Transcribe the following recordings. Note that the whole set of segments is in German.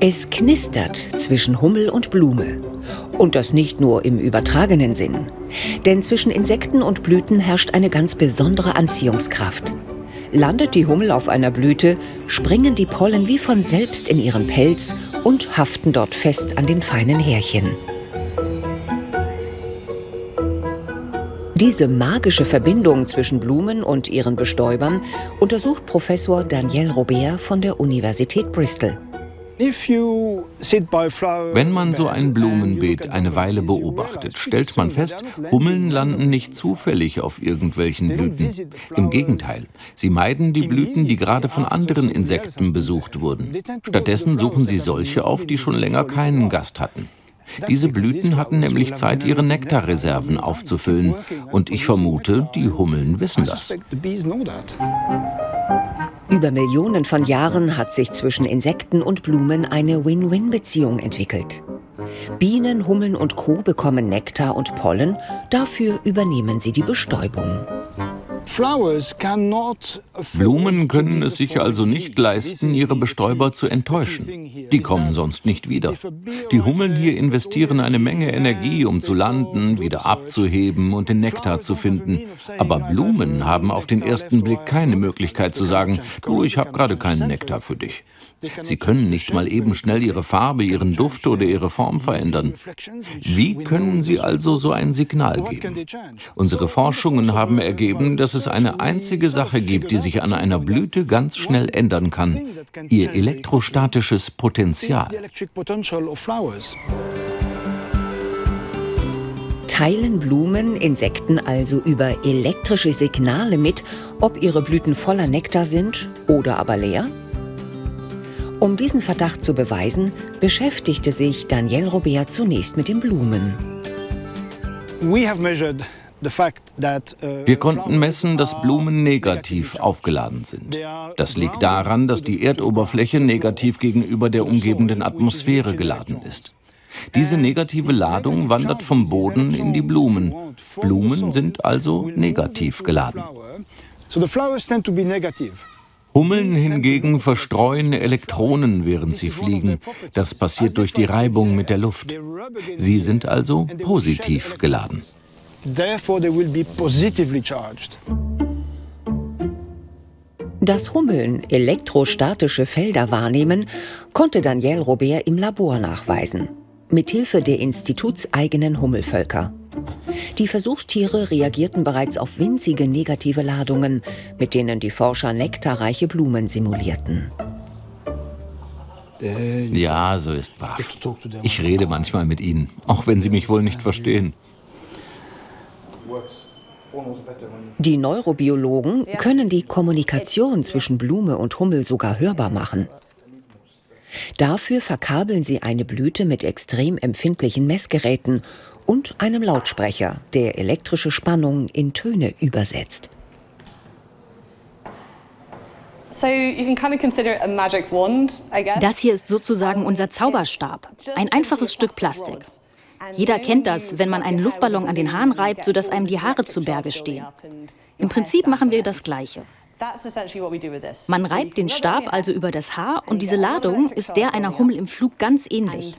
Es knistert zwischen Hummel und Blume. Und das nicht nur im übertragenen Sinn. Denn zwischen Insekten und Blüten herrscht eine ganz besondere Anziehungskraft. Landet die Hummel auf einer Blüte, springen die Pollen wie von selbst in ihren Pelz und haften dort fest an den feinen Härchen. Diese magische Verbindung zwischen Blumen und ihren Bestäubern untersucht Professor Daniel Robert von der Universität Bristol. Wenn man so ein Blumenbeet eine Weile beobachtet, stellt man fest, Hummeln landen nicht zufällig auf irgendwelchen Blüten. Im Gegenteil, sie meiden die Blüten, die gerade von anderen Insekten besucht wurden. Stattdessen suchen sie solche auf, die schon länger keinen Gast hatten. Diese Blüten hatten nämlich Zeit, ihre Nektarreserven aufzufüllen. Und ich vermute, die Hummeln wissen das. Über Millionen von Jahren hat sich zwischen Insekten und Blumen eine Win-Win-Beziehung entwickelt. Bienen, Hummeln und Co. bekommen Nektar und Pollen, dafür übernehmen sie die Bestäubung. Blumen können es sich also nicht leisten, ihre Bestäuber zu enttäuschen. Die kommen sonst nicht wieder. Die Hummeln hier investieren eine Menge Energie, um zu landen, wieder abzuheben und den Nektar zu finden. Aber Blumen haben auf den ersten Blick keine Möglichkeit zu sagen, du, ich habe gerade keinen Nektar für dich. Sie können nicht mal eben schnell ihre Farbe, ihren Duft oder ihre Form verändern. Wie können sie also so ein Signal geben? Unsere Forschungen haben ergeben, dass es eine einzige Sache gibt, die sich an einer Blüte ganz schnell ändern kann. Ihr elektrostatisches Potenzial. Teilen Blumen Insekten also über elektrische Signale mit, ob ihre Blüten voller Nektar sind oder aber leer? Um diesen Verdacht zu beweisen, beschäftigte sich Daniel Robert zunächst mit den Blumen. Uh, Wir konnten messen, dass Blumen negativ aufgeladen sind. Das liegt daran, dass die Erdoberfläche negativ gegenüber der umgebenden Atmosphäre geladen ist. Diese negative Ladung wandert vom Boden in die Blumen. Blumen sind also negativ geladen. Hummeln hingegen verstreuen Elektronen, während sie fliegen. Das passiert durch die Reibung mit der Luft. Sie sind also positiv geladen. Dass Hummeln elektrostatische Felder wahrnehmen, konnte Daniel Robert im Labor nachweisen, mithilfe der institutseigenen Hummelvölker. Die Versuchstiere reagierten bereits auf winzige negative Ladungen, mit denen die Forscher nektarreiche Blumen simulierten. Ja, so ist brav. Ich rede manchmal mit ihnen, auch wenn sie mich wohl nicht verstehen. Die Neurobiologen können die Kommunikation zwischen Blume und Hummel sogar hörbar machen. Dafür verkabeln sie eine Blüte mit extrem empfindlichen Messgeräten und einem Lautsprecher, der elektrische Spannung in Töne übersetzt. Das hier ist sozusagen unser Zauberstab, ein einfaches Stück Plastik. Jeder kennt das, wenn man einen Luftballon an den Haaren reibt, sodass einem die Haare zu Berge stehen. Im Prinzip machen wir das Gleiche. Man reibt den Stab also über das Haar und diese Ladung ist der einer Hummel im Flug ganz ähnlich.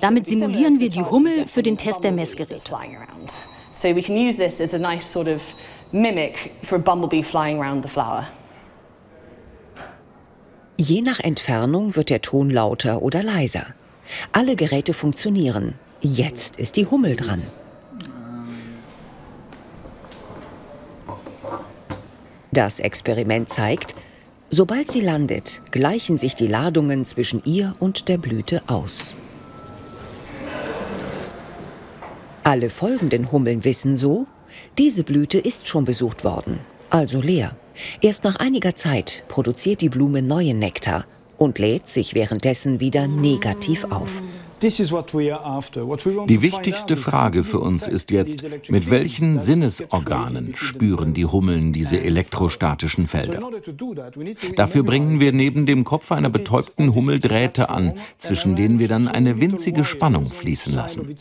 Damit simulieren wir die Hummel für den Test der Messgeräte. So we can use this as a nice sort of mimic for a bumblebee flying around the flower. Je nach Entfernung wird der Ton lauter oder leiser. Alle Geräte funktionieren. Jetzt ist die Hummel dran. Das Experiment zeigt, sobald sie landet, gleichen sich die Ladungen zwischen ihr und der Blüte aus. Alle folgenden Hummeln wissen so, diese Blüte ist schon besucht worden, also leer. Erst nach einiger Zeit produziert die Blume neuen Nektar und lädt sich währenddessen wieder negativ auf. Die wichtigste Frage für uns ist jetzt, mit welchen Sinnesorganen spüren die Hummeln diese elektrostatischen Felder? Dafür bringen wir neben dem Kopf einer betäubten Hummel Drähte an, zwischen denen wir dann eine winzige Spannung fließen lassen.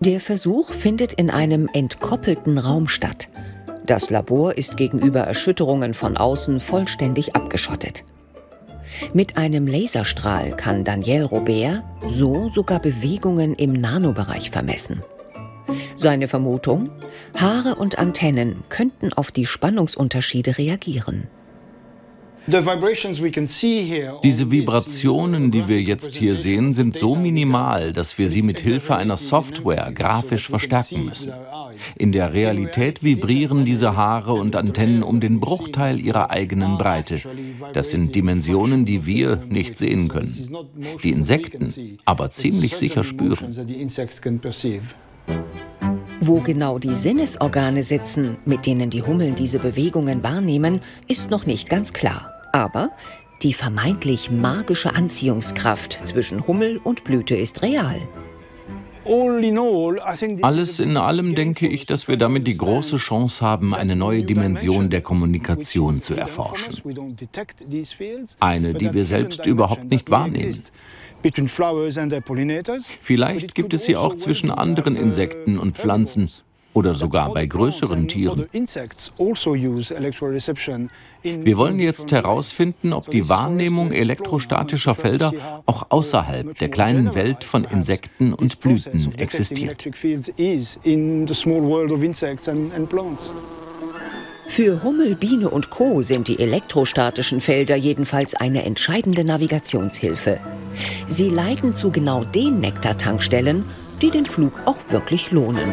Der Versuch findet in einem entkoppelten Raum statt. Das Labor ist gegenüber Erschütterungen von außen vollständig abgeschottet. Mit einem Laserstrahl kann Daniel Robert so sogar Bewegungen im Nanobereich vermessen. Seine Vermutung? Haare und Antennen könnten auf die Spannungsunterschiede reagieren. Diese Vibrationen, die wir jetzt hier sehen, sind so minimal, dass wir sie mit Hilfe einer Software grafisch verstärken müssen. In der Realität vibrieren diese Haare und Antennen um den Bruchteil ihrer eigenen Breite. Das sind Dimensionen, die wir nicht sehen können. Die Insekten aber ziemlich sicher spüren. Wo genau die Sinnesorgane sitzen, mit denen die Hummeln diese Bewegungen wahrnehmen, ist noch nicht ganz klar. Aber die vermeintlich magische Anziehungskraft zwischen Hummel und Blüte ist real. Alles in allem denke ich, dass wir damit die große Chance haben, eine neue Dimension der Kommunikation zu erforschen. Eine, die wir selbst überhaupt nicht wahrnehmen. Vielleicht gibt es sie auch zwischen anderen Insekten und Pflanzen oder sogar bei größeren Tieren. Also Wir wollen jetzt herausfinden, ob die Wahrnehmung elektrostatischer Felder auch außerhalb der kleinen Welt von Insekten und Blüten existiert. Für Hummel, Biene und Co. sind die elektrostatischen Felder jedenfalls eine entscheidende Navigationshilfe. Sie leiten zu genau den Nektartankstellen, die den Flug auch wirklich lohnen.